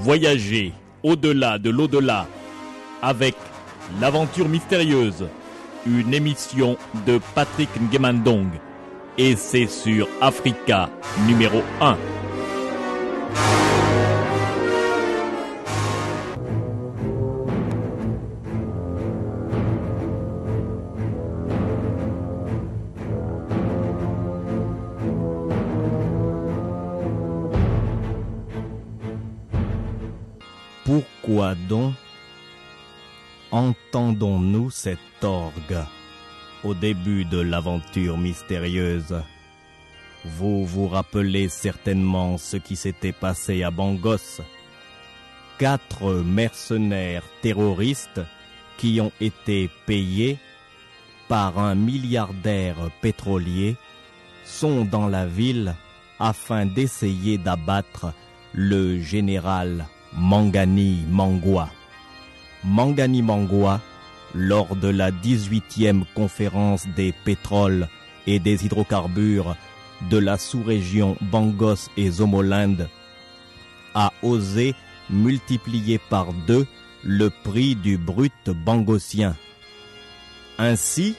Voyager au-delà de l'au-delà avec l'aventure mystérieuse, une émission de Patrick Ngemandong. Et c'est sur Africa numéro 1. Entendons-nous cet orgue au début de l'aventure mystérieuse Vous vous rappelez certainement ce qui s'était passé à Bangos. Quatre mercenaires terroristes qui ont été payés par un milliardaire pétrolier sont dans la ville afin d'essayer d'abattre le général Mangani Mangwa. Mangani Mangwa, lors de la 18e conférence des pétroles et des hydrocarbures de la sous-région Bangos et Zomoland, a osé multiplier par deux le prix du brut bangosien. Ainsi,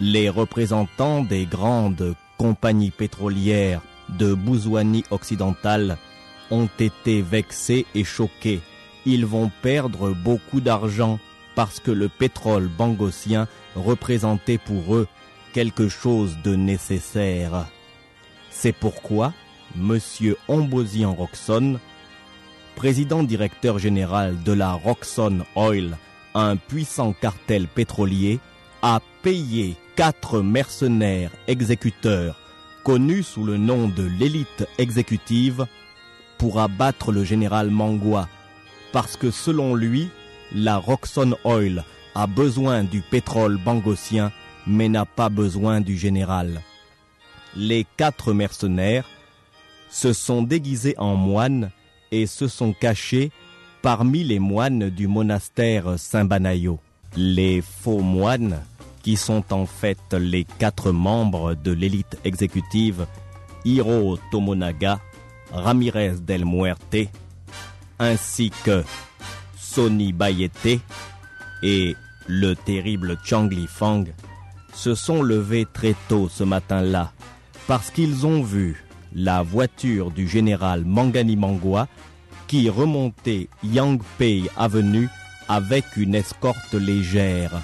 les représentants des grandes compagnies pétrolières de Bouzouani occidentale ont été vexés et choqués. Ils vont perdre beaucoup d'argent parce que le pétrole bangosien représentait pour eux quelque chose de nécessaire. C'est pourquoi M. Ombosian Roxon, président directeur général de la Roxon Oil, un puissant cartel pétrolier, a payé quatre mercenaires exécuteurs connus sous le nom de l'élite exécutive pour abattre le général Mangwa, parce que selon lui, la Roxon Oil a besoin du pétrole bangosien, mais n'a pas besoin du général. Les quatre mercenaires se sont déguisés en moines et se sont cachés parmi les moines du monastère Saint-Banayo. Les faux moines, qui sont en fait les quatre membres de l'élite exécutive, Hiro Tomonaga, Ramirez del Muerte, ainsi que Sony Bayete et le terrible Changli Fang, se sont levés très tôt ce matin-là parce qu'ils ont vu la voiture du général Mangani Mangwa qui remontait Yangpei Avenue avec une escorte légère.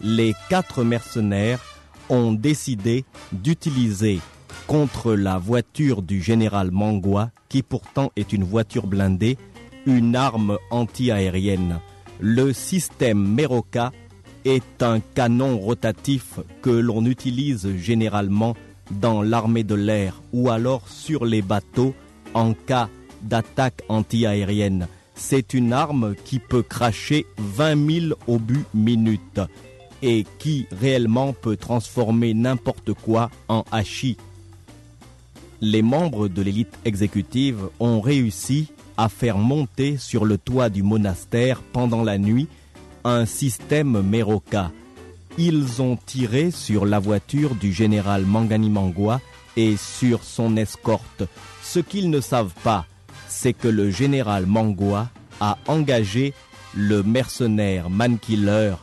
Les quatre mercenaires ont décidé d'utiliser contre la voiture du général Mangwa, qui pourtant est une voiture blindée, une arme anti-aérienne. Le système Meroka est un canon rotatif que l'on utilise généralement dans l'armée de l'air ou alors sur les bateaux en cas d'attaque anti-aérienne. C'est une arme qui peut cracher 20 000 obus minutes et qui réellement peut transformer n'importe quoi en hachis les membres de l'élite exécutive ont réussi à faire monter sur le toit du monastère pendant la nuit un système Meroka. Ils ont tiré sur la voiture du général Mangani Mangwa et sur son escorte. Ce qu'ils ne savent pas, c'est que le général Mangwa a engagé le mercenaire Mankiller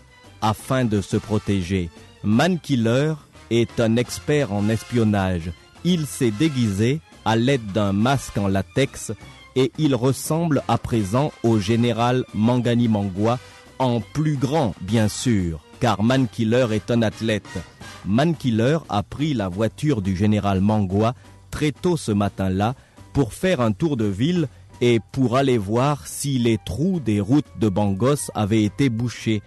afin de se protéger. Mankiller est un expert en espionnage il s'est déguisé à l'aide d'un masque en latex et il ressemble à présent au général Mangani Mangwa en plus grand bien sûr, car Mankiller est un athlète. Mankiller a pris la voiture du général Mangwa très tôt ce matin-là pour faire un tour de ville et pour aller voir si les trous des routes de Bangos avaient été bouchés.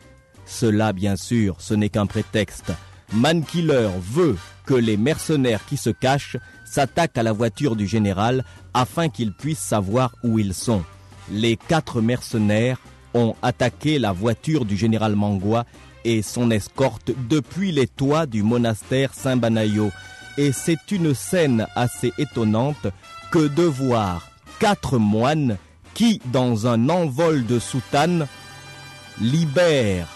Cela, bien sûr, ce n'est qu'un prétexte. Mankiller veut que les mercenaires qui se cachent s'attaquent à la voiture du général afin qu'ils puissent savoir où ils sont. Les quatre mercenaires ont attaqué la voiture du général Mangwa et son escorte depuis les toits du monastère Saint-Banayo. Et c'est une scène assez étonnante que de voir quatre moines qui, dans un envol de soutane, libèrent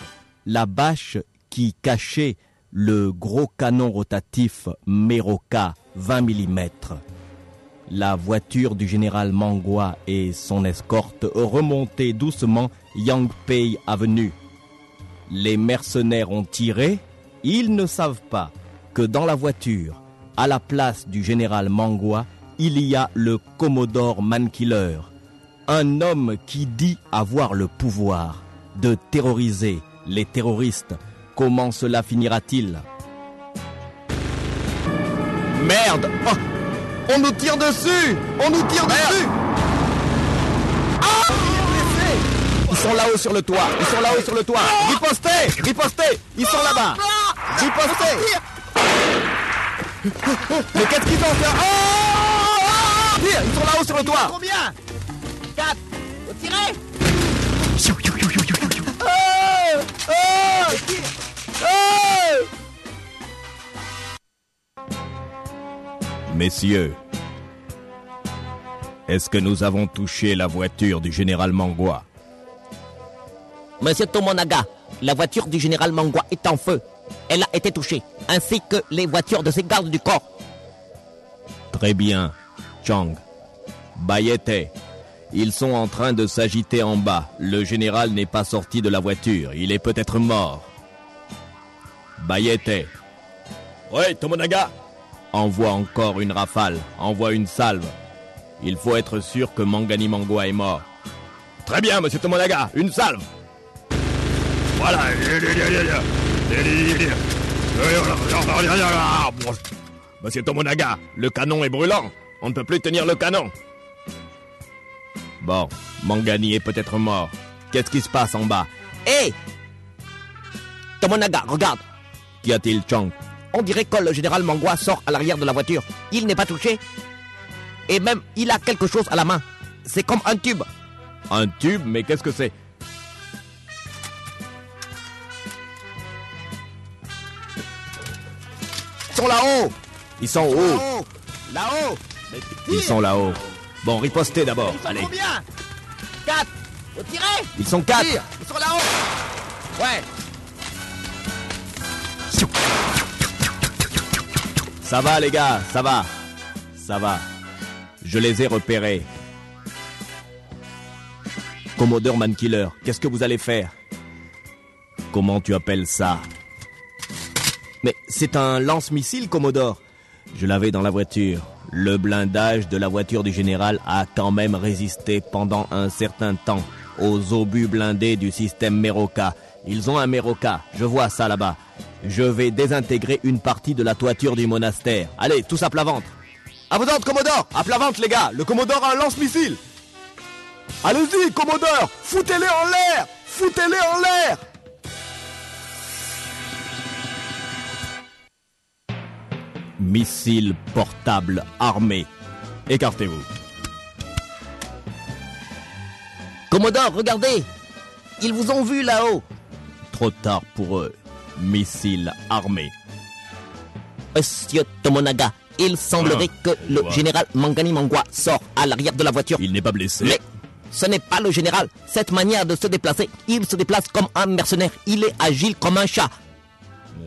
la bâche qui cachait le gros canon rotatif Meroka 20 mm. la voiture du général Mangua et son escorte remontaient doucement Yangpei Avenue. Les mercenaires ont tiré, ils ne savent pas que dans la voiture, à la place du général Mangua, il y a le Commodore Mankiller, un homme qui dit avoir le pouvoir de terroriser les terroristes. Comment cela finira-t-il? Merde. Oh. On nous tire dessus. On nous tire dessus. Ah. Ils sont là-haut sur le toit. Ils sont là-haut sur le toit. Ripostez Ripostez Ils sont là-bas. Ripostez Mais qu'est-ce qu'ils vont faire Oh Tire Ils sont là-haut sur le toit. Combien? 4 Faut tirer. Oh. Oh. Oh Messieurs, est-ce que nous avons touché la voiture du général Mangua? Monsieur Tomonaga, la voiture du général Mangua est en feu. Elle a été touchée, ainsi que les voitures de ses gardes du corps. Très bien, Chang. Bayete, ils sont en train de s'agiter en bas. Le général n'est pas sorti de la voiture. Il est peut-être mort. Bayete. Oui, Tomonaga. Envoie encore une rafale. Envoie une salve. Il faut être sûr que Mangani Mangua est mort. Très bien, monsieur Tomonaga. Une salve. Voilà. Monsieur Tomonaga, le canon est brûlant. On ne peut plus tenir le canon. Bon, Mangani est peut-être mort. Qu'est-ce qui se passe en bas? Hé Tomonaga, regarde Qu'y a-t-il, Chang On dirait que le général Mangua sort à l'arrière de la voiture. Il n'est pas touché. Et même, il a quelque chose à la main. C'est comme un tube. Un tube Mais qu'est-ce que c'est? Ils sont là-haut Ils sont hauts. Là-haut Là-haut Ils sont là-haut. Bon, ripostez d'abord. Allez. combien? 4 Faut tirer Ils sont quatre. Ils sont là-haut Ouais Ça va, les gars, ça va. Ça va. Je les ai repérés. Commodore Mankiller, qu'est-ce que vous allez faire? Comment tu appelles ça? Mais c'est un lance-missile, Commodore. Je l'avais dans la voiture. Le blindage de la voiture du général a quand même résisté pendant un certain temps aux obus blindés du système Meroka. Ils ont un Meroka, je vois ça là-bas. Je vais désintégrer une partie de la toiture du monastère. Allez, tous à plat ventre. À vos ordres, Commodore À plat ventre, les gars Le Commodore a un lance-missile Allez-y, Commodore Foutez-les en l'air Foutez-les en l'air Missile portable armé. Écartez-vous. Commodore, regardez Ils vous ont vu là-haut Trop tard pour eux. Missile armé. Monsieur Tomonaga, il semblerait Ah, que le vois. général Mangani Mangua sort à l'arrière de la voiture. Il n'est pas blessé. Mais ce n'est pas le général. Cette manière de se déplacer, il se déplace comme un mercenaire. Il est agile comme un chat.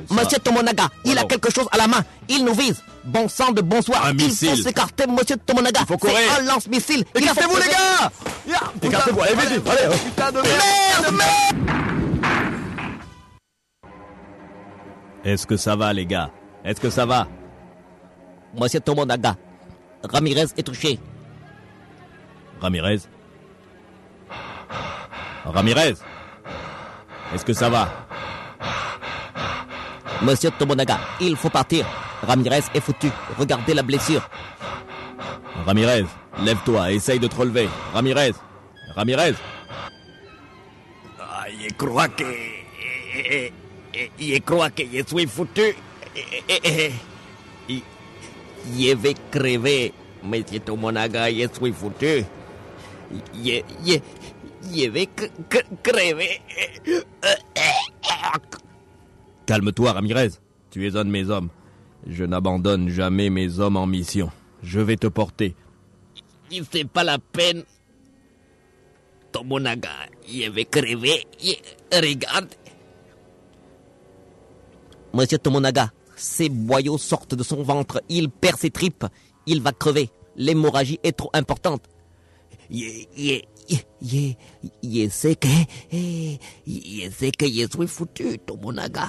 Ça- Monsieur Tomonaga, il a quelque chose à la main. Il nous vise. Bon sang de bonsoir. Un il missile. faut s'écarter, monsieur Tomonaga. faut courir. C'est un lance-missile. Il Écartez-vous, les gars Écartez-vous, allez, vite, vite, allez Putain de merde, merde Est-ce que ça va, les gars? Est-ce que ça va? Monsieur Tomonaga, Ramirez est touché. Ramirez? Ramirez? Est-ce que ça va? Monsieur Tomonaga, il faut partir. Ramirez est foutu. Regardez la blessure. Ramirez, lève-toi, essaye de te relever. Ramirez? Ramirez? Ah, je crois que... Je crois que je suis foutu. Je vais crever. Monsieur Tomonaga, je suis foutu. Je, je, je vais cre- cre- crever. Calme-toi, Ramirez. Tu es un de mes hommes. Je n'abandonne jamais mes hommes en mission. Je vais te porter. C'est pas la peine. Tomonaga, je vais crever. Je- Regarde. Monsieur Tomonaga, ces boyaux sortent de son ventre. Il perd ses tripes. Il va crever. L'hémorragie est trop importante. Je, sais que, eh, je sais que je suis foutu, Tomonaga.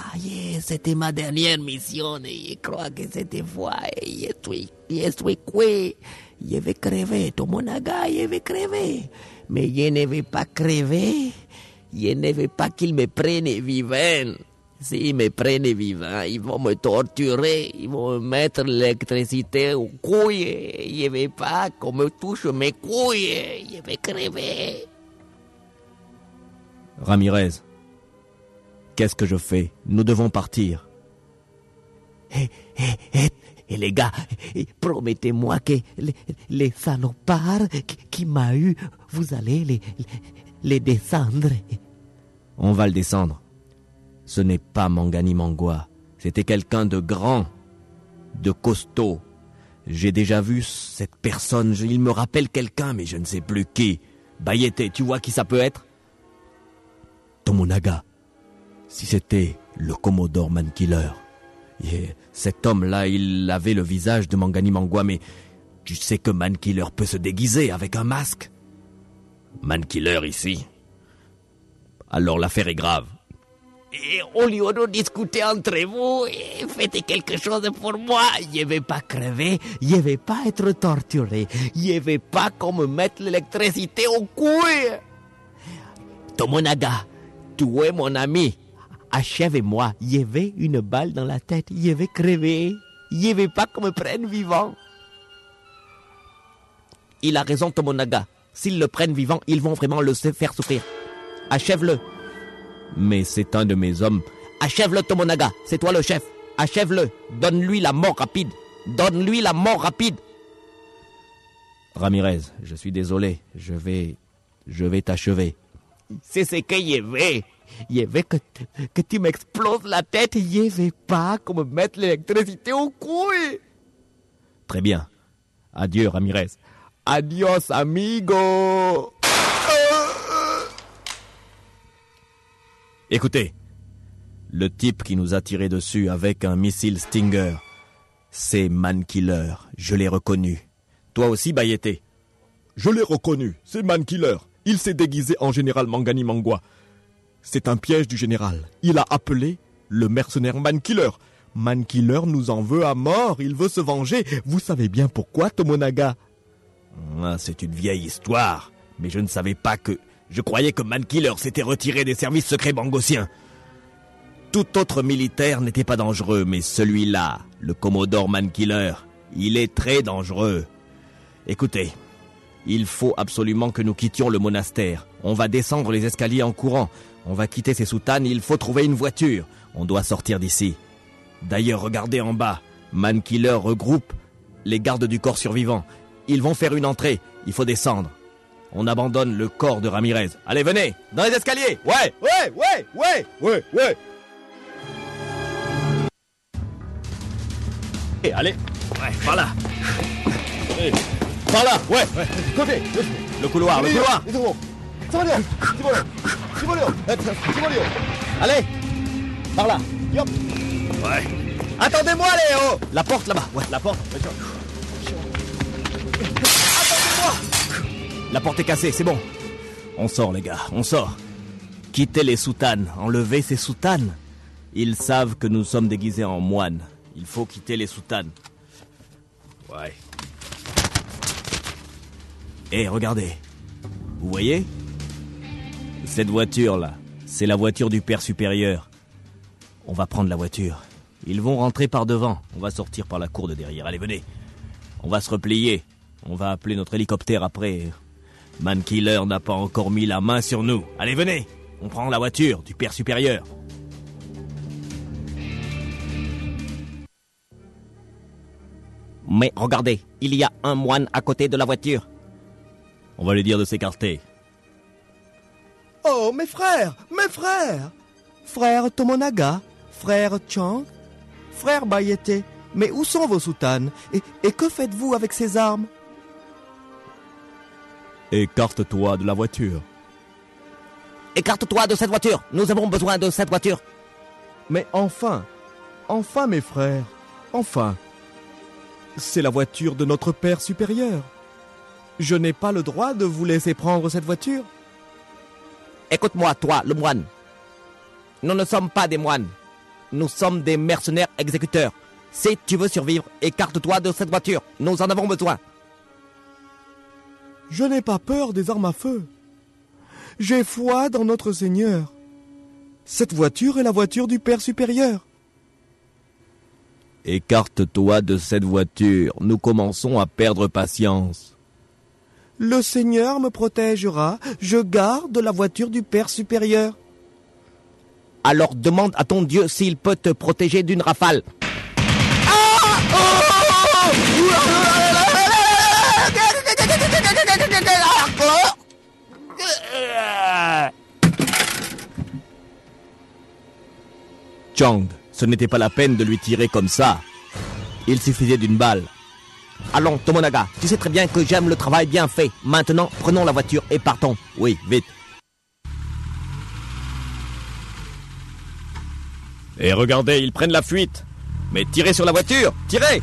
C'était ma dernière mission et je crois que cette fois, eh, je suis, je suis cuit. Je vais crever, Tomonaga, je vais crever. Mais je ne vais pas crever. Je ne veux pas qu'ils me prennent vivant. S'ils me prennent vivant, ils vont me torturer, ils vont me mettre l'électricité aux couilles. Je ne veux pas qu'on me touche mes couilles. Je vais crever. Ramirez, qu'est-ce que je fais? Nous devons partir. Et, et, et, et les gars, eh, promettez-moi que les, les salopards qui, qui m'a eu, vous allez les, les descendre. On va le descendre. Ce n'est pas Mangani Mangua. C'était quelqu'un de grand, de costaud. J'ai déjà vu cette personne. Il me rappelle quelqu'un, mais je ne sais plus qui. Bayete, tu vois qui ça peut être? Tomonaga. Si c'était le Commodore Mankiller. Et cet homme-là, il avait le visage de Mangani Mangua, mais tu sais que Mankiller peut se déguiser avec un masque? Mankiller ici. Alors l'affaire est grave. Et au lieu de discuter entre vous, eh, faites quelque chose pour moi. Je vais pas crever, je vais pas être torturé, je vais pas qu'on me mette l'électricité au couilles. Tomonaga, tu es mon ami. Achève-moi, je vais une balle dans la tête, je vais crever, je vais pas qu'on me prenne vivant. Il a raison, Tomonaga. S'ils le prennent vivant, ils vont vraiment le faire souffrir. Achève-le. Mais c'est un de mes hommes. Achève-le, Tomonaga. C'est toi le chef. Achève-le. Donne-lui la mort rapide. Donne-lui la mort rapide. Ramirez, je suis désolé. Je vais. Je vais t'achever. C'est ce que je veux. Je veux que, que tu m'exploses la tête. Je veux pas qu'on me mette l'électricité au couille. Très bien. Adieu, Ramirez. Adios, amigo. Écoutez. Le type qui nous a tiré dessus avec un missile Stinger, c'est Mankiller. Je l'ai reconnu. Toi aussi, Bayete. Je l'ai reconnu, c'est Mankiller. Il s'est déguisé en général Mangani Mangua. C'est un piège du général. Il a appelé le mercenaire Mankiller. Mankiller nous en veut à mort, il veut se venger. Vous savez bien pourquoi, Tomonaga? Ah, c'est une vieille histoire. Mais je ne savais pas que. Je croyais que Mankiller s'était retiré des services secrets bangossiens. Tout autre militaire n'était pas dangereux, mais celui-là, le Commodore Mankiller, il est très dangereux. Écoutez, il faut absolument que nous quittions le monastère. On va descendre les escaliers en courant. On va quitter ces soutanes, il faut trouver une voiture. On doit sortir d'ici. D'ailleurs, regardez en bas. Mankiller regroupe les gardes du corps survivant. Ils vont faire une entrée. Il faut descendre. On abandonne le corps de Ramirez. Allez, venez Dans les escaliers. Ouais Ouais, ouais, ouais, ouais, ouais. Et allez. Ouais, par là. Par là Ouais. Côté, Le couloir, le couloir. Allez. Par là. Yop. Ouais. Attendez-moi, Léo. La porte là-bas. Ouais, la porte La porte est cassée, c'est bon. On sort, les gars, on sort. Quittez les soutanes, enlevez ces soutanes. Ils savent que nous sommes déguisés en moines. Il faut quitter les soutanes. Ouais. Eh, regardez. Vous voyez? Cette voiture-là, c'est la voiture du père supérieur. On va prendre la voiture. Ils vont rentrer par devant. On va sortir par la cour de derrière. Allez, venez. On va se replier. On va appeler notre hélicoptère après. Mankiller n'a pas encore mis la main sur nous. Allez, venez. On prend la voiture du père supérieur. Mais regardez, il y a un moine à côté de la voiture. On va lui dire de s'écarter. Oh, mes frères, mes frères Frère Tomonaga, frère Chang, frère Bayete, mais où sont vos soutanes? Et, et que faites-vous avec ces armes? Écarte-toi de la voiture. Écarte-toi de cette voiture. Nous avons besoin de cette voiture. Mais enfin, enfin mes frères, enfin. C'est la voiture de notre Père supérieur. Je n'ai pas le droit de vous laisser prendre cette voiture. Écoute-moi, toi, le moine. Nous ne sommes pas des moines. Nous sommes des mercenaires exécuteurs. Si tu veux survivre, écarte-toi de cette voiture. Nous en avons besoin. Je n'ai pas peur des armes à feu. J'ai foi dans notre Seigneur. Cette voiture est la voiture du Père supérieur. Écarte-toi de cette voiture. Nous commençons à perdre patience. Le Seigneur me protégera. Je garde la voiture du Père supérieur. Alors demande à ton Dieu s'il peut te protéger d'une rafale. Chang, ce n'était pas la peine de lui tirer comme ça. Il suffisait d'une balle. Allons, Tomonaga, tu sais très bien que j'aime le travail bien fait. Maintenant, prenons la voiture et partons. Oui, vite. Et regardez, ils prennent la fuite. Mais tirez sur la voiture, tirez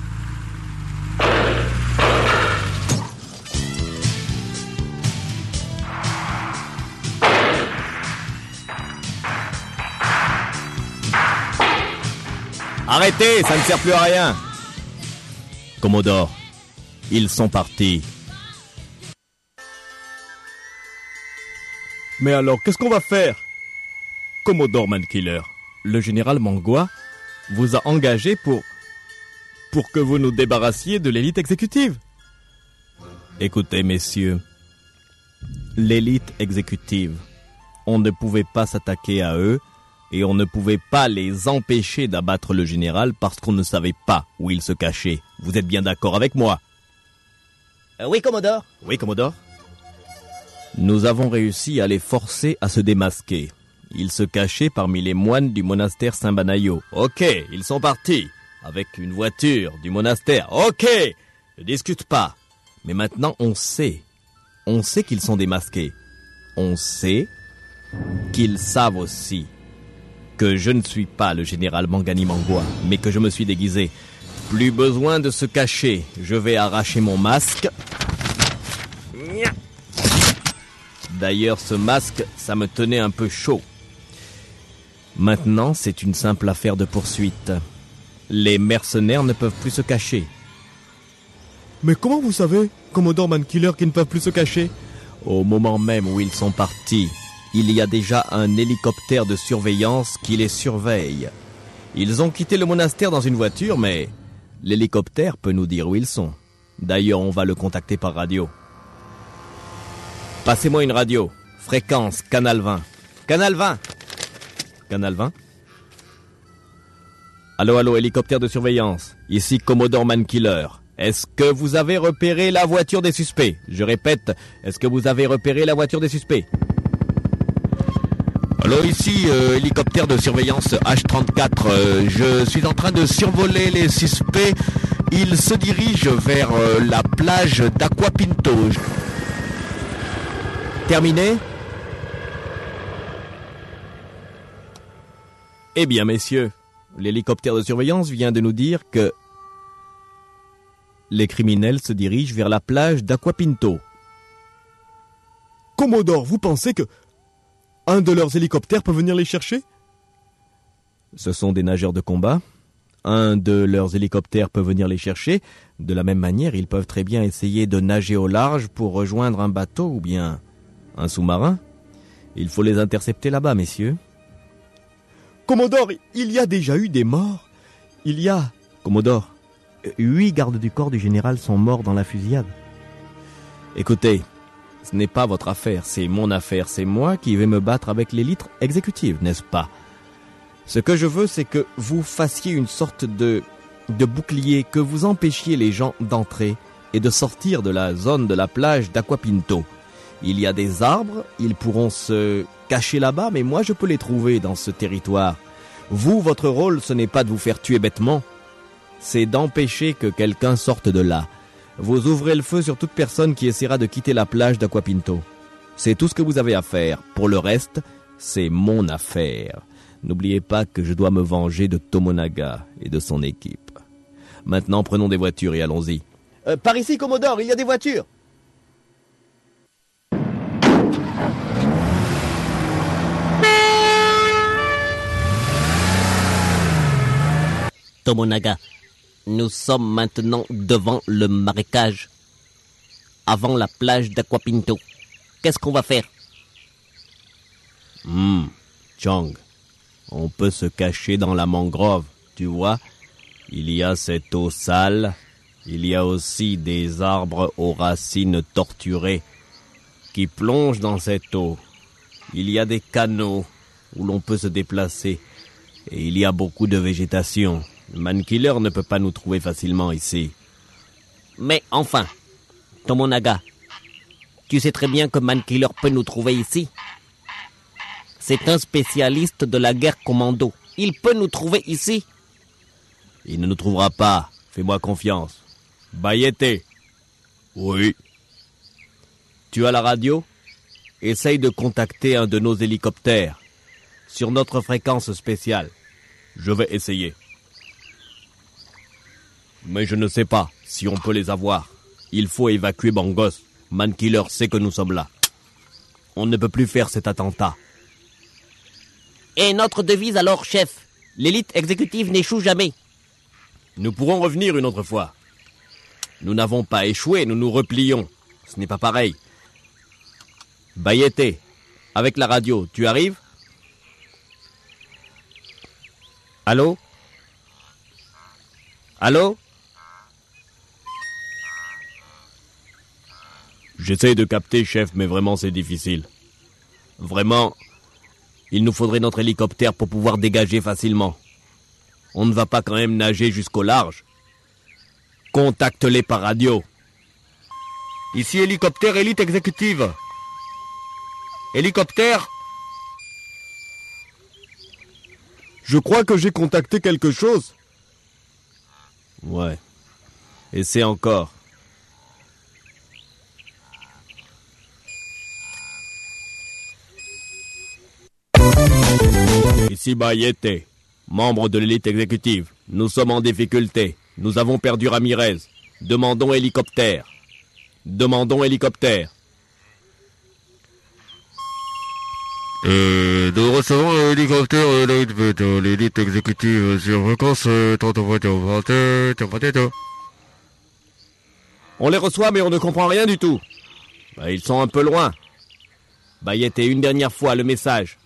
Arrêtez, ça ne sert plus à rien. Commodore, ils sont partis. Mais alors, qu'est-ce qu'on va faire? Commodore Mankiller, le général Mangua vous a engagé pour pour que vous nous débarrassiez de l'élite exécutive. Écoutez, messieurs, l'élite exécutive, on ne pouvait pas s'attaquer à eux et on ne pouvait pas les empêcher d'abattre le général parce qu'on ne savait pas où il se cachait. Vous êtes bien d'accord avec moi? Euh, oui, Commodore. Oui, Commodore Nous avons réussi à les forcer à se démasquer. Ils se cachaient parmi les moines du monastère Saint-Banayo. Ok, ils sont partis. Avec une voiture du monastère. Ok Ne discute pas. Mais maintenant, on sait. On sait qu'ils sont démasqués. On sait qu'ils savent aussi que je ne suis pas le général Mangani Mangua, mais que je me suis déguisé. Plus besoin de se cacher. Je vais arracher mon masque. D'ailleurs, ce masque, ça me tenait un peu chaud. Maintenant, c'est une simple affaire de poursuite. Les mercenaires ne peuvent plus se cacher. Mais comment vous savez, Commodore Mankiller, qu'ils ne peuvent plus se cacher? Au moment même où ils sont partis, il y a déjà un hélicoptère de surveillance qui les surveille. Ils ont quitté le monastère dans une voiture, mais l'hélicoptère peut nous dire où ils sont. D'ailleurs, on va le contacter par radio. Passez-moi une radio. Fréquence, canal 20. Canal 20 Canal 20 Allô, allô, hélicoptère de surveillance. Ici Commodore Mankiller. Est-ce que vous avez repéré la voiture des suspects? Je répète, est-ce que vous avez repéré la voiture des suspects? Allô, ici euh, hélicoptère de surveillance H34. Euh, je suis en train de survoler les suspects. Ils se dirigent vers euh, la plage d'Aquapinto. Terminé Eh bien, messieurs, l'hélicoptère de surveillance vient de nous dire que les criminels se dirigent vers la plage d'Aquapinto. Commodore, vous pensez que un de leurs hélicoptères peut venir les chercher? Ce sont des nageurs de combat. Un de leurs hélicoptères peut venir les chercher. De la même manière, ils peuvent très bien essayer de nager au large pour rejoindre un bateau ou bien un sous-marin. Il faut les intercepter là-bas, messieurs. Commodore, il y a déjà eu des morts. Il y a... Commodore, huit gardes du corps du général sont morts dans la fusillade. Écoutez, ce n'est pas votre affaire, c'est mon affaire, c'est moi qui vais me battre avec l'élite exécutive, n'est-ce pas? Ce que je veux, c'est que vous fassiez une sorte de, de bouclier, que vous empêchiez les gens d'entrer et de sortir de la zone de la plage d'Aquapinto. Il y a des arbres, ils pourront se cacher là-bas, mais moi je peux les trouver dans ce territoire. Vous, votre rôle, ce n'est pas de vous faire tuer bêtement, c'est d'empêcher que quelqu'un sorte de là. Vous ouvrez le feu sur toute personne qui essaiera de quitter la plage d'Aquapinto. C'est tout ce que vous avez à faire. Pour le reste, c'est mon affaire. N'oubliez pas que je dois me venger de Tomonaga et de son équipe. Maintenant, prenons des voitures et allons-y. Euh, par ici, Commodore, il y a des voitures. Tomonaga, nous sommes maintenant devant le marécage, avant la plage d'Aquapinto. Qu'est-ce qu'on va faire? Hmm, Chang, on peut se cacher dans la mangrove, tu vois. Il y a cette eau sale, il y a aussi des arbres aux racines torturées qui plongent dans cette eau. Il y a des canaux où l'on peut se déplacer et il y a beaucoup de végétation. Le Mankiller ne peut pas nous trouver facilement ici. Mais enfin, Tomonaga, tu sais très bien que Mankiller peut nous trouver ici. C'est un spécialiste de la guerre commando. Il peut nous trouver ici. Il ne nous trouvera pas. Fais-moi confiance. Bayete. Oui. Tu as la radio? Essaye de contacter un de nos hélicoptères sur notre fréquence spéciale. Je vais essayer. Mais je ne sais pas si on peut les avoir. Il faut évacuer Bangos. Mankiller sait que nous sommes là. On ne peut plus faire cet attentat. Et notre devise alors, chef L'élite exécutive n'échoue jamais. Nous pourrons revenir une autre fois. Nous n'avons pas échoué, nous nous replions. Ce n'est pas pareil. Bayete, avec la radio, tu arrives? Allô? Allô? J'essaie de capter, chef, mais vraiment c'est difficile. Vraiment, il nous faudrait notre hélicoptère pour pouvoir dégager facilement. On ne va pas quand même nager jusqu'au large. Contacte-les par radio. Ici hélicoptère élite exécutive. Hélicoptère Je crois que j'ai contacté quelque chose. Ouais. Et c'est encore. Ici Bayete, membre de l'élite exécutive. Nous sommes en difficulté. Nous avons perdu Ramirez. Demandons hélicoptère. Demandons hélicoptère. Euh, nous recevons un hélicoptère euh, de l'élite exécutive sur fréquence euh, 30 On les reçoit mais on ne comprend rien du tout. Bah, ils sont un peu loin. Bayette, une dernière fois le message.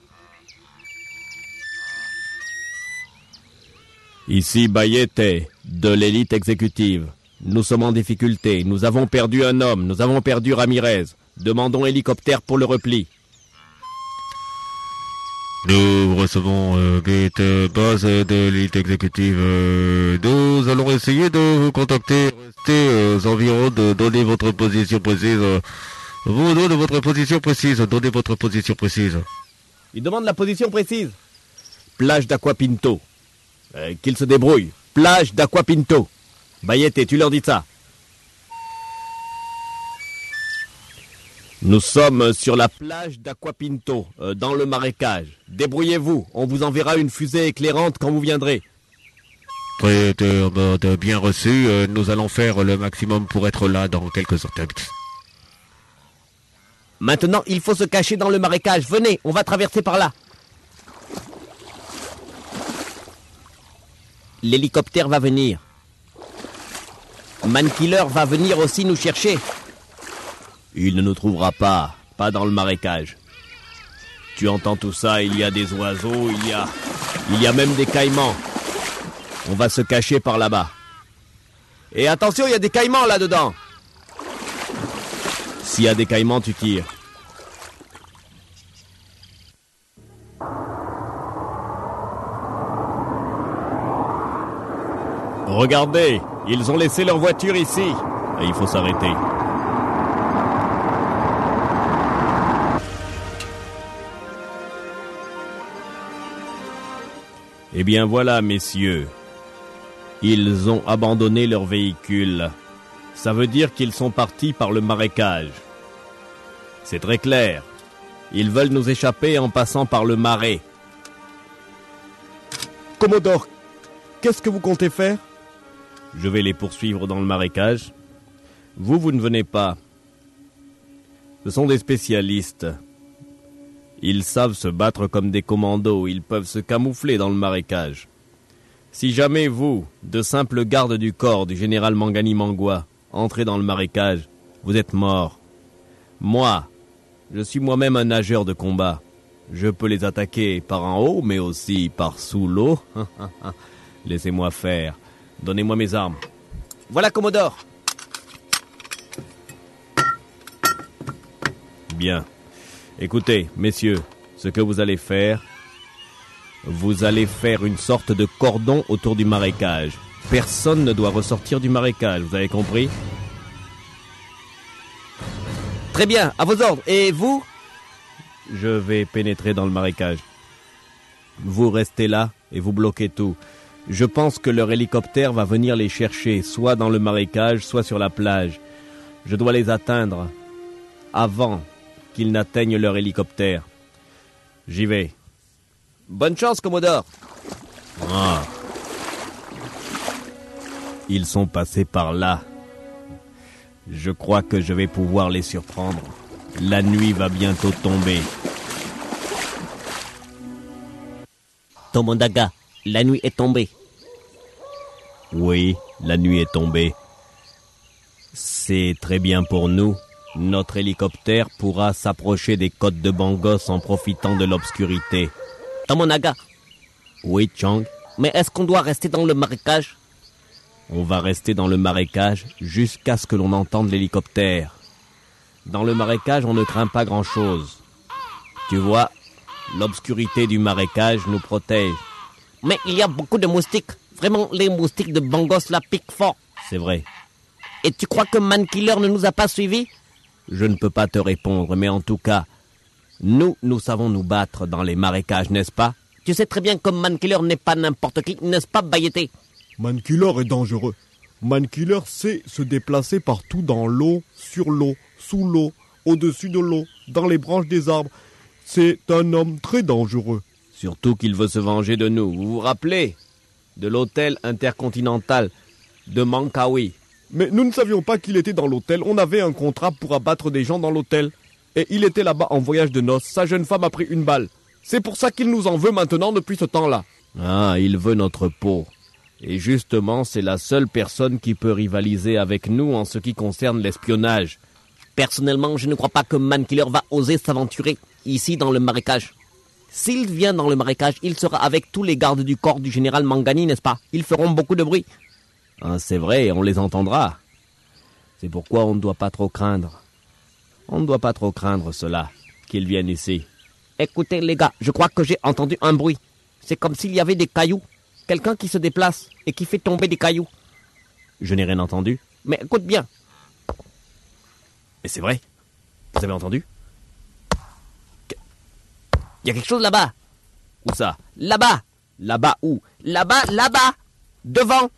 Ici Bayette, de l'élite exécutive. Nous sommes en difficulté. Nous avons perdu un homme. Nous avons perdu Ramirez. Demandons hélicoptère pour le repli. Nous recevons euh, gate euh, base de l'élite exécutive. Euh, nous allons essayer de vous contacter. Restez aux environs de donner votre position précise. Vous donnez votre position précise. Donnez votre position précise. Il demande la position précise. Plage d'Aquapinto. Euh, Qu'il se débrouille. Plage d'Aquapinto. Bayette, tu leur dis ça. Nous sommes sur la plage d'Aquapinto, euh, dans le marécage. Débrouillez-vous, on vous enverra une fusée éclairante quand vous viendrez. Très bien reçu. Euh, nous allons faire le maximum pour être là dans quelques heures. Maintenant, il faut se cacher dans le marécage. Venez, on va traverser par là. L'hélicoptère va venir. Mankiller va venir aussi nous chercher. Il ne nous trouvera pas, pas dans le marécage. Tu entends tout ça, il y a des oiseaux, il y a... Il y a même des caïmans. On va se cacher par là-bas. Et attention, il y a des caïmans là-dedans. S'il y a des caïmans, tu tires. Regardez, ils ont laissé leur voiture ici. Il faut s'arrêter. Eh bien voilà, messieurs. Ils ont abandonné leur véhicule. Ça veut dire qu'ils sont partis par le marécage. C'est très clair. Ils veulent nous échapper en passant par le marais. Commodore, qu'est-ce que vous comptez faire? Je vais les poursuivre dans le marécage. Vous, vous ne venez pas. Ce sont des spécialistes. Ils savent se battre comme des commandos, ils peuvent se camoufler dans le marécage. Si jamais vous, de simples gardes du corps du général Mangani Mangua, entrez dans le marécage, vous êtes morts. Moi, je suis moi-même un nageur de combat. Je peux les attaquer par en haut, mais aussi par sous l'eau. Laissez-moi faire. Donnez-moi mes armes. Voilà, Commodore. Bien. Écoutez, messieurs, ce que vous allez faire, vous allez faire une sorte de cordon autour du marécage. Personne ne doit ressortir du marécage, vous avez compris? Très bien, à vos ordres. Et vous? Je vais pénétrer dans le marécage. Vous restez là et vous bloquez tout. Je pense que leur hélicoptère va venir les chercher, soit dans le marécage, soit sur la plage. Je dois les atteindre avant qu'ils n'atteignent leur hélicoptère. J'y vais. Bonne chance, Commodore. Ah. Ils sont passés par là. Je crois que je vais pouvoir les surprendre. La nuit va bientôt tomber. Tomondaga, la nuit est tombée. Oui, la nuit est tombée. C'est très bien pour nous. Notre hélicoptère pourra s'approcher des côtes de Bangos en profitant de l'obscurité. Tomonaga, Oui, Chang, mais est-ce qu'on doit rester dans le marécage? On va rester dans le marécage jusqu'à ce que l'on entende l'hélicoptère. Dans le marécage, on ne craint pas grand-chose. Tu vois, l'obscurité du marécage nous protège. Mais il y a beaucoup de moustiques. Vraiment, les moustiques de Bangos la piquent fort. C'est vrai. Et tu crois que Mankiller ne nous a pas suivis? Je ne peux pas te répondre, mais en tout cas, nous, nous savons nous battre dans les marécages, n'est-ce pas? Tu sais très bien que Mankiller n'est pas n'importe qui, n'est-ce pas, Bayete Mankiller est dangereux. Mankiller sait se déplacer partout dans l'eau, sur l'eau, sous l'eau, au-dessus de l'eau, dans les branches des arbres. C'est un homme très dangereux. Surtout qu'il veut se venger de nous. Vous vous rappelez De l'hôtel intercontinental de Mankawi. Mais nous ne savions pas qu'il était dans l'hôtel. On avait un contrat pour abattre des gens dans l'hôtel. Et il était là-bas en voyage de noces. Sa jeune femme a pris une balle. C'est pour ça qu'il nous en veut maintenant depuis ce temps-là. Ah, il veut notre peau. Et justement, c'est la seule personne qui peut rivaliser avec nous en ce qui concerne l'espionnage. Personnellement, je ne crois pas que Mankiller va oser s'aventurer ici dans le marécage. S'il vient dans le marécage, il sera avec tous les gardes du corps du général Mangani, n'est-ce pas? Ils feront beaucoup de bruit. Ah, c'est vrai, on les entendra. C'est pourquoi on ne doit pas trop craindre. On ne doit pas trop craindre cela, qu'ils viennent ici. Écoutez les gars, je crois que j'ai entendu un bruit. C'est comme s'il y avait des cailloux. Quelqu'un qui se déplace et qui fait tomber des cailloux. Je n'ai rien entendu. Mais écoute bien. Mais c'est vrai. Vous avez entendu? Il y a quelque chose là-bas. Où ça? Là-bas. Là-bas où? Là-bas, là-bas. Devant.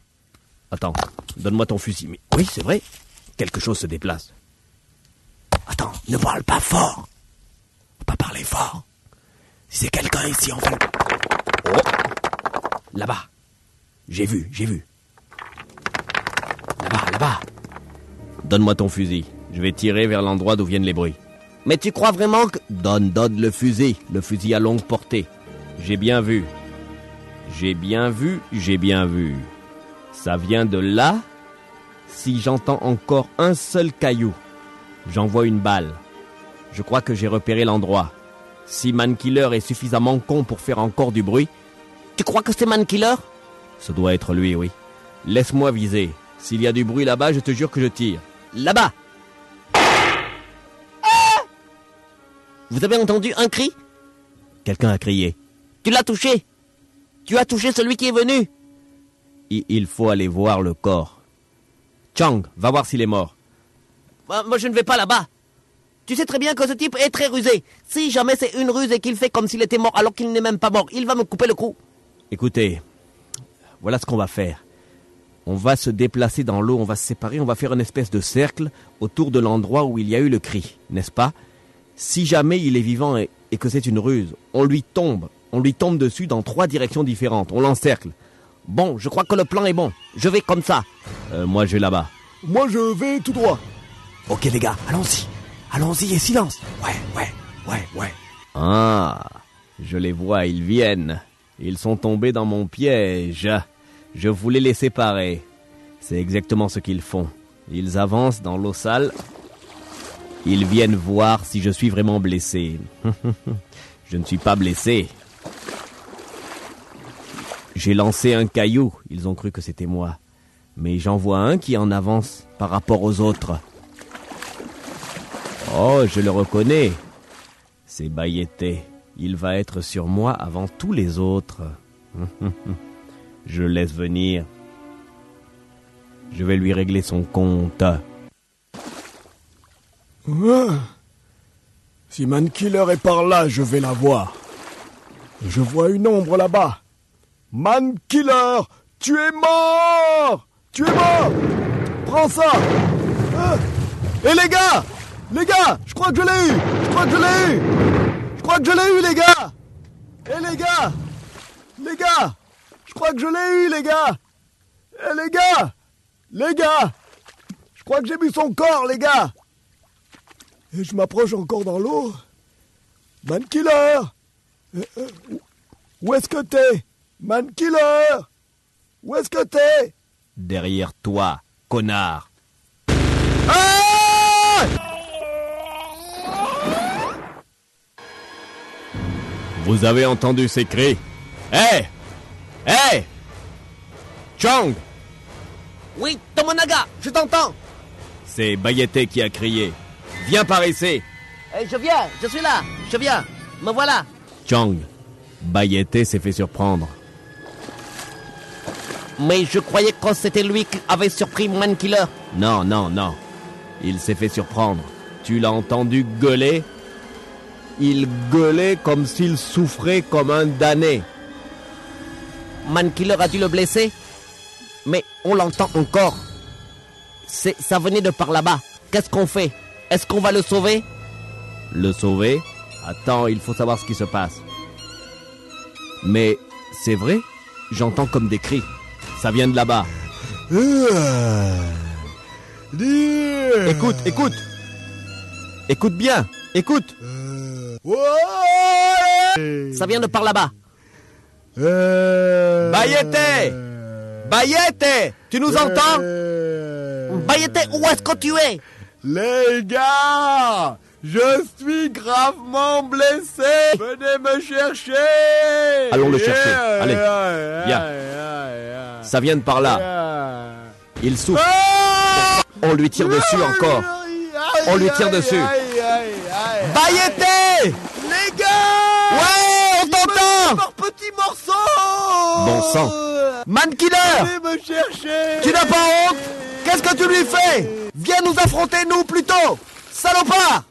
Attends, donne-moi ton fusil. Mais oui, c'est vrai. Quelque chose se déplace. Attends, ne parle pas fort. Faut pas parler fort. Si c'est quelqu'un ici, on va le... Oh Là-bas. J'ai vu, j'ai vu. Là-bas, là-bas. Donne-moi ton fusil. Je vais tirer vers l'endroit d'où viennent les bruits. Mais tu crois vraiment que... Donne, donne le fusil. Le fusil à longue portée. J'ai bien vu. J'ai bien vu, j'ai bien vu. Ça vient de là. Si j'entends encore un seul caillou, j'envoie une balle. Je crois que j'ai repéré l'endroit. Si Mankiller est suffisamment con pour faire encore du bruit, Tu crois que c'est Mankiller? Ce doit être lui, oui. Laisse-moi viser. S'il y a du bruit là-bas, je te jure que je tire. Là-bas. Vous avez entendu un cri? Quelqu'un a crié. Tu l'as touché Tu as touché celui qui est venu Il faut aller voir le corps. Chang, va voir s'il est mort. Moi, je ne vais pas là-bas. Tu sais très bien que ce type est très rusé. Si jamais c'est une ruse et qu'il fait comme s'il était mort alors qu'il n'est même pas mort, il va me couper le cou. Écoutez, voilà ce qu'on va faire. On va se déplacer dans l'eau, on va se séparer, on va faire une espèce de cercle autour de l'endroit où il y a eu le cri, n'est-ce pas? Si jamais il est vivant et, et que c'est une ruse, on lui tombe, on lui tombe dessus dans trois directions différentes, on l'encercle. Bon, je crois que le plan est bon. Je vais comme ça. Euh, moi, je vais là-bas. Moi, je vais tout droit. Ok les gars, allons-y. Allons-y et silence. Ouais, ouais, ouais, ouais. Ah, je les vois, ils viennent. Ils sont tombés dans mon piège. Je voulais les séparer. C'est exactement ce qu'ils font. Ils avancent dans l'eau sale. Ils viennent voir si je suis vraiment blessé. je ne suis pas blessé. J'ai lancé un caillou. Ils ont cru que c'était moi. Mais j'en vois un qui en avance par rapport aux autres. Oh, je le reconnais. C'est Bayete. Il va être sur moi avant tous les autres. je le laisse venir. Je vais lui régler son compte. Ah. Si Mankiller est par là, je vais la voir. Je vois une ombre là-bas. Mankiller, tu es mort! Tu es mort! Prends ça! Ah. Et les gars! Les gars Je crois que je l'ai eu! Je crois que je l'ai eu! Je crois que je l'ai eu, les gars! Et les gars! Les gars! Je crois que je l'ai eu, les gars! Et les gars! Les gars! Je crois que j'ai vu son corps, les gars et je m'approche encore dans l'eau. Mankiller Euh, euh, Où est-ce que t'es? Mankiller Où est-ce que t'es? Derrière toi, connard. Ah Vous avez entendu ces cris? Hé Hé Chang Oui, Tomonaga, je t'entends. C'est Bayete qui a crié. Viens par ici Eh, je viens, je suis là, je viens. Me voilà. Chang, Bayete s'est fait surprendre. Mais je croyais que c'était lui qui avait surpris Mankiller. Non, non, non. Il s'est fait surprendre. Tu l'as entendu gueuler? Il gueulait comme s'il souffrait comme un damné. Mankiller a dû le blesser. Mais on l'entend encore. C'est, ça venait de par là-bas. Qu'est-ce qu'on fait? Est-ce qu'on va le sauver? Le sauver? Attends, il faut savoir ce qui se passe. Mais c'est vrai? J'entends comme des cris. Ça vient de là-bas. Écoute, écoute. Écoute bien. Écoute. Ça vient de par là-bas. Bayete! Bayete! Tu nous entends? Bayete, où est-ce que tu es? Les gars Je suis gravement blessé Venez me chercher Allons le chercher. Allez, viens. Ça vient de par là. Il souffre. On lui tire dessus encore. On lui tire dessus. Bayete Les gars Ouais, on t'entend Par petits morceaux Bon sang. Mankiller Venez me chercher Tu n'as pas honte Qu'est-ce que tu lui fais? Viens nous affronter, nous, plutôt Salopard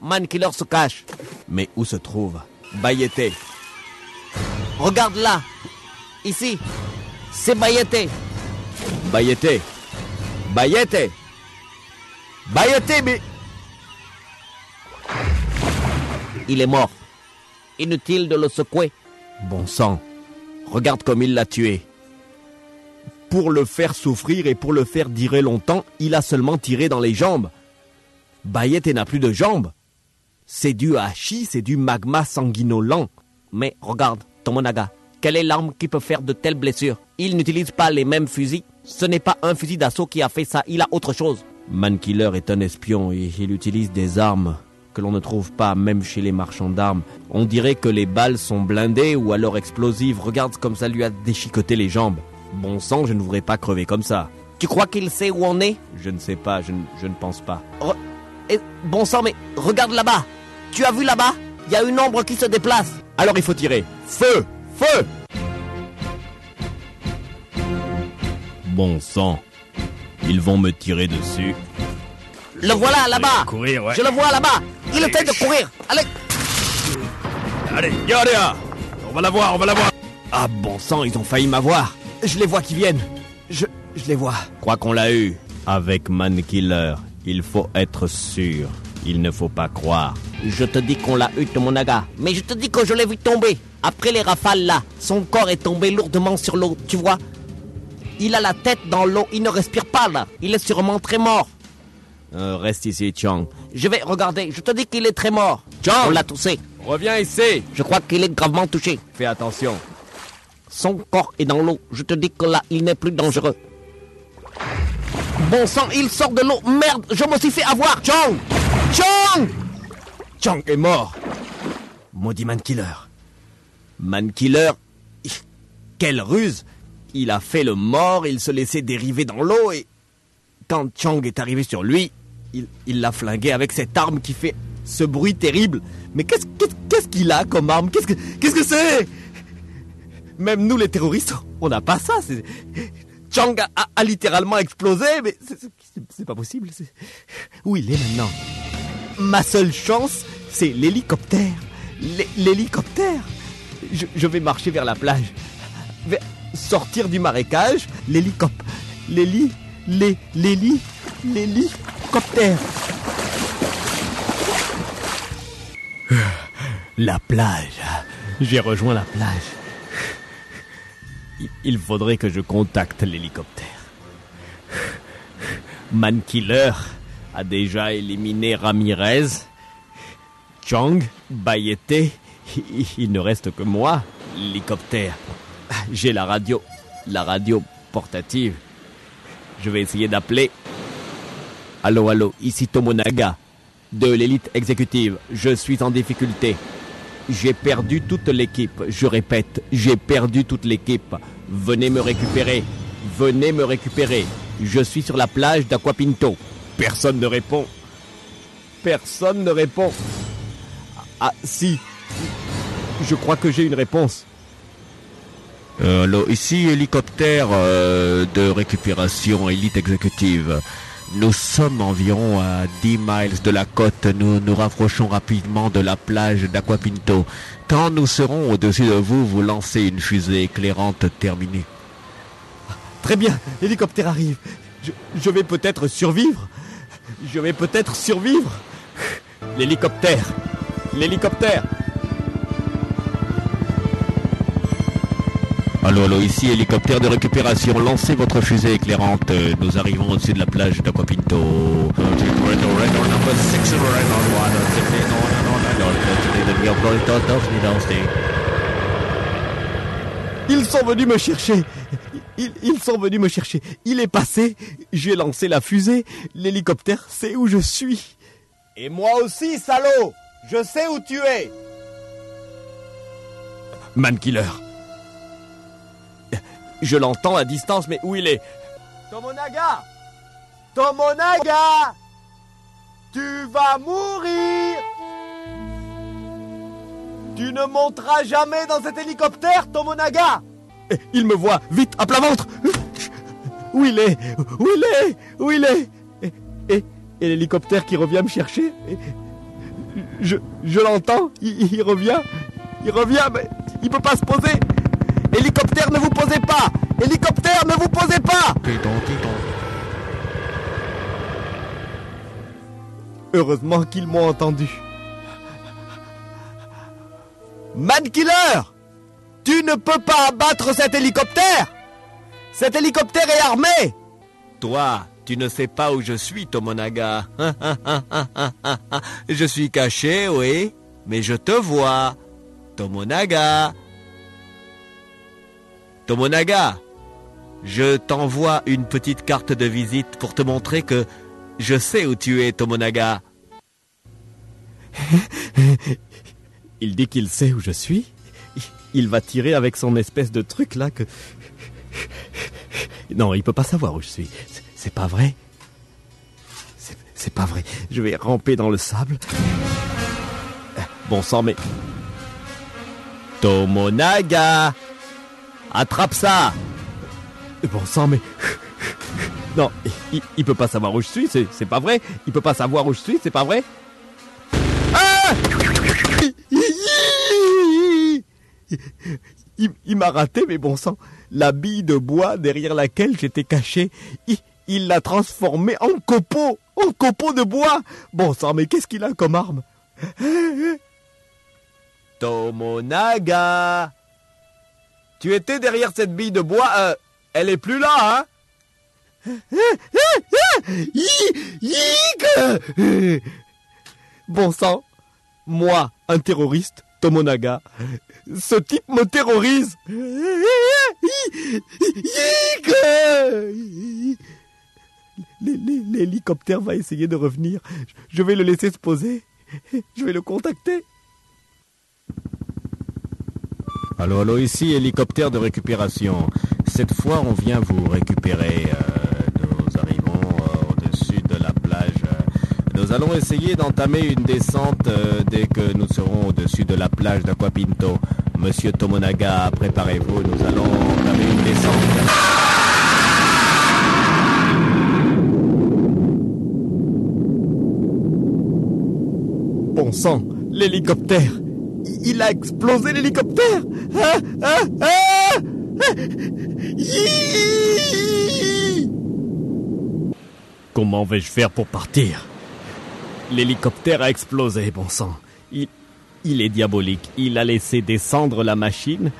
Mankiller se cache. Mais où se trouve Bayete? Regarde là. Ici. C'est Bayete. Bayete Bayete Bayete, mais... Il est mort. Inutile de le secouer. Bon sang Regarde comme il l'a tué. Pour le faire souffrir et pour le faire durer longtemps, il a seulement tiré dans les jambes. Bayete n'a plus de jambes. C'est dû à chi, c'est du magma sanguinolent. Mais regarde, Tomonaga, quelle est l'arme qui peut faire de telles blessures? Il n'utilise pas les mêmes fusils. Ce n'est pas un fusil d'assaut qui a fait ça, il a autre chose. Mankiller est un espion et il utilise des armes que l'on ne trouve pas même chez les marchands d'armes. On dirait que les balles sont blindées ou alors explosives. Regarde comme ça lui a déchiqueté les jambes. Bon sang, je ne voudrais pas crever comme ça. Tu crois qu'il sait où on est? Je ne sais pas, je ne, je ne pense pas. Et, Bon sang, mais regarde là-bas. Tu as vu là-bas? Il y a une ombre qui se déplace. Alors il faut tirer. Feu Feu Bon sang. Ils vont me tirer dessus. Le voilà là-bas. Courir, ouais. Je le vois là-bas. Il essaie de courir. Allez. Allez, Yoria On va la voir, on va la voir Ah bon sang, ils ont failli m'avoir Je les vois qui viennent Je, je les vois. Crois qu'on l'a eu. Avec Mankiller, il faut être sûr. Il ne faut pas croire. Je te dis qu'on l'a eu, Tomonaga. Mais je te dis que je l'ai vu tomber. Après les rafales là, son corps est tombé lourdement sur l'eau, tu vois. Il a la tête dans l'eau, il ne respire pas là. Il est sûrement très mort. Euh, reste ici, Chang. Je vais regarder, je te dis qu'il est très mort. Chang On l'a touché. Reviens ici. Je crois qu'il est gravement touché. Fais attention. Son corps est dans l'eau. Je te dis que là, il n'est plus dangereux. Bon sang, il sort de l'eau. Merde, je me suis fait avoir. Chang Chang Chang est mort. Maudit Mankiller. Mankiller, quelle ruse Il a fait le mort, il se laissait dériver dans l'eau et quand Chang est arrivé sur lui, il l'a flingué avec cette arme qui fait ce bruit terrible. Mais qu'est-ce qu'il a comme arme? Qu'est-ce que qu'est-ce que c'est? Même nous les terroristes, on n'a pas ça. Chang a, littéralement explosé, mais c'est- pas possible. Où il est maintenant? Ma seule chance, c'est l'hélicoptère. L'hé- L'hélicoptère. Je, vais marcher vers la plage. Sortir du marécage. L'hélicop. L'héli. l'hé- L'héli. L'hélicoptère. La plage. J'ai rejoint la plage. Il- faudrait que je contacte l'hélicoptère. Mankiller a déjà éliminé Ramirez, Chang, Bayete. Il- Il ne reste que moi, l'hélicoptère. J'ai la radio, la radio portative. Je vais essayer d'appeler. Allô, allô, ici Tomonaga, de l'élite exécutive. Je suis en difficulté. J'ai perdu toute l'équipe. Je répète, j'ai perdu toute l'équipe. Venez me récupérer. Venez me récupérer. Je suis sur la plage d'Aquapinto. Personne ne répond. Personne ne répond. Ah, si. Je crois que j'ai une réponse. Euh, allô, ici hélicoptère euh, de récupération élite exécutive. Nous sommes environ à 10 miles de la côte. Nous nous rapprochons rapidement de la plage d'Aquapinto. Quand nous serons au-dessus de vous, vous lancez une fusée éclairante terminée. Très bien, l'hélicoptère arrive. Je, je vais peut-être survivre. Je vais peut-être survivre. L'hélicoptère. L'hélicoptère. Allô, allô, ici hélicoptère de récupération. Lancez votre fusée éclairante. Nous arrivons au-dessus de la plage d'Aquapinto. Ils sont venus me chercher. Ils, ils sont venus me chercher. Il est passé. J'ai lancé la fusée. L'hélicoptère sait où je suis. Et moi aussi, salaud. Je sais où tu es. Mankiller. Je l'entends à distance, mais où il est? Tomonaga! Tomonaga! Tu vas mourir! Tu ne monteras jamais dans cet hélicoptère, Tomonaga! Il me voit, vite, à plat ventre. Où il est? Où il est? Où il est? Et, et- et l'hélicoptère qui revient me chercher? Et- Je, je l'entends, il, il revient, il revient, mais il peut pas se poser Hélicoptère, ne vous posez pas Hélicoptère, ne vous posez pas Heureusement qu'ils m'ont entendu. Mankiller Tu ne peux pas abattre cet hélicoptère Cet hélicoptère est armé Toi, tu ne sais pas où je suis, Tomonaga. je suis caché, oui, mais je te vois. Tomonaga. Tomonaga, je t'envoie une petite carte de visite pour te montrer que je sais où tu es, Tomonaga. Il dit qu'il sait où je suis. Il va tirer avec son espèce de truc là que. Non, il peut pas savoir où je suis. C'est- pas vrai. C'est- C'est pas vrai. Je vais ramper dans le sable. Bon sang, mais. Tomonaga Attrape ça Bon sang, mais. Non, il, il peut pas savoir où je suis, c'est pas vrai. Il peut pas savoir où je suis, c'est pas vrai. Ah il il m'a raté, mais bon sang. La bille de bois derrière laquelle j'étais caché, il il l'a transformée en copeau, en copeau de bois. Bon sang, mais qu'est-ce qu'il a comme arme? Tomonaga Tu étais derrière cette bille de bois, euh, elle est plus là, hein Bon sang, moi, un terroriste, Tomonaga, ce type me terrorise. L'hélicoptère va essayer de revenir. Je vais le laisser se poser. Je vais le contacter. Allô, allô, ici hélicoptère de récupération. Cette fois, on vient vous récupérer. Euh, nous arrivons euh, au-dessus de la plage. Nous allons essayer d'entamer une descente euh, dès que nous serons au-dessus de la plage d'Aquapinto. Monsieur Tomonaga, préparez-vous, nous allons entamer une descente. Bon sang, l'hélicoptère Il a explosé l'hélicoptère ah, ah Yi Comment vais-je faire pour partir? L'hélicoptère a explosé, bon sang. Il, il est diabolique. Il a laissé descendre la machine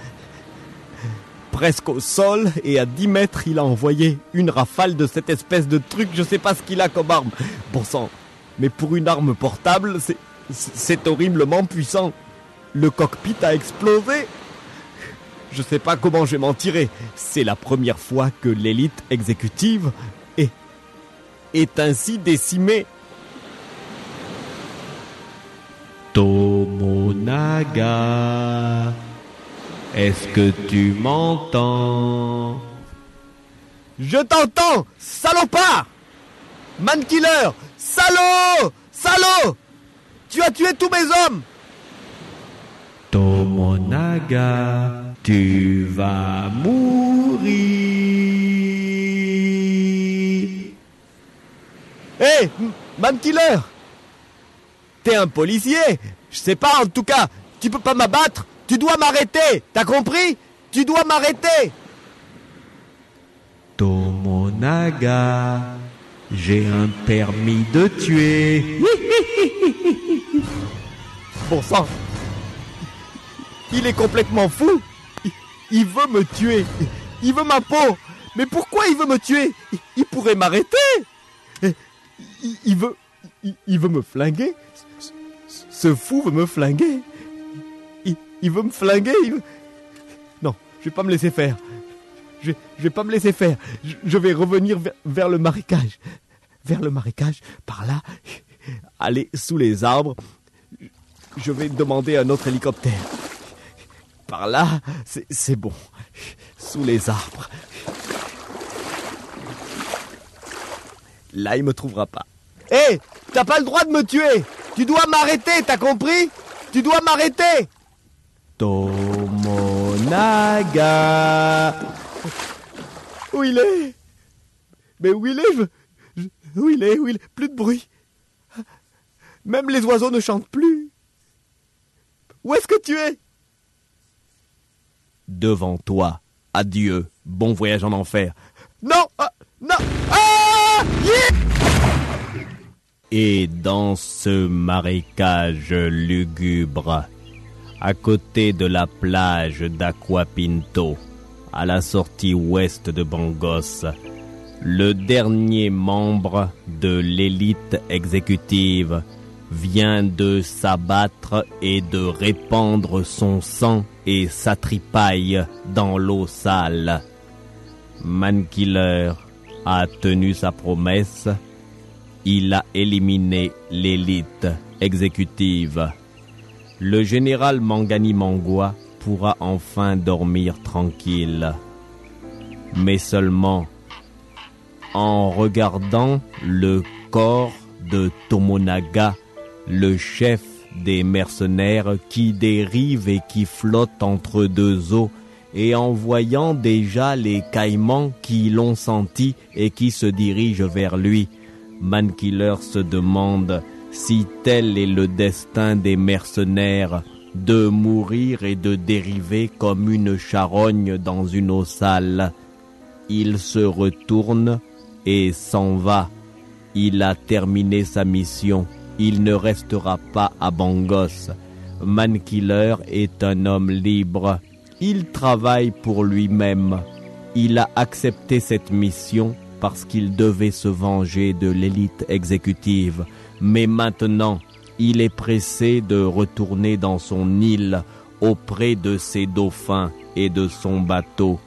presque au sol et à 10 mètres, il a envoyé une rafale de cette espèce de truc. Je sais pas ce qu'il a comme arme. Bon sang. Mais pour une arme portable, c'est horriblement puissant. Le cockpit a explosé. Je sais pas comment je vais m'en tirer. C'est la première fois que l'élite exécutive est, est ainsi décimée. Tomonaga, est-ce que tu m'entends? Je t'entends, salopard Mankiller Salaud Salaud Tu as tué tous mes hommes Tomonaga, tu vas mourir. Hé Mankiller T'es un policier. Je sais pas en tout cas Tu peux pas m'abattre. Tu dois m'arrêter. T'as compris? Tu dois m'arrêter. Tomonaga, j'ai un permis de tuer. Bon sang Il est complètement fou il, veut me tuer Il veut ma peau Mais pourquoi il veut me tuer? Il, pourrait m'arrêter il, veut... Me flinguer Ce fou veut me flinguer il, veut me flinguer. Non, je vais pas me laisser faire. Je, je vais pas me laisser faire. Je, je vais revenir vers, vers le marécage. Vers le marécage, par là, aller sous les arbres. Je vais demander un autre hélicoptère. Par là, c'est bon. Sous les arbres. Là, il me trouvera pas. Hé hey, T'as pas le droit de me tuer Tu dois m'arrêter, t'as compris? Tu dois m'arrêter Tomonaga Où il est? Mais où il est? Je, Où il est? Où il est? Plus de bruit. Même les oiseaux ne chantent plus. Où est-ce que tu es? Devant toi. Adieu. Bon voyage en enfer. Non ah, Non ah yeah et dans ce marécage lugubre, à côté de la plage d'Aquapinto, à la sortie ouest de Bangos, le dernier membre de l'élite exécutive vient de s'abattre et de répandre son sang et sa tripaille dans l'eau sale. Mankiller a tenu sa promesse il a éliminé l'élite exécutive. Le général Mangani Mangua pourra enfin dormir tranquille. Mais seulement en regardant le corps de Tomonaga, le chef des mercenaires qui dérive et qui flotte entre deux eaux, et en voyant déjà les caïmans qui l'ont senti et qui se dirigent vers lui, Mankiller se demande si tel est le destin des mercenaires de mourir et de dériver comme une charogne dans une eau sale. Il se retourne et s'en va. Il a terminé sa mission. Il ne restera pas à Bangos. Mankiller est un homme libre. Il travaille pour lui-même. Il a accepté cette mission parce qu'il devait se venger de l'élite exécutive. Mais maintenant, il est pressé de retourner dans son île auprès de ses dauphins et de son bateau.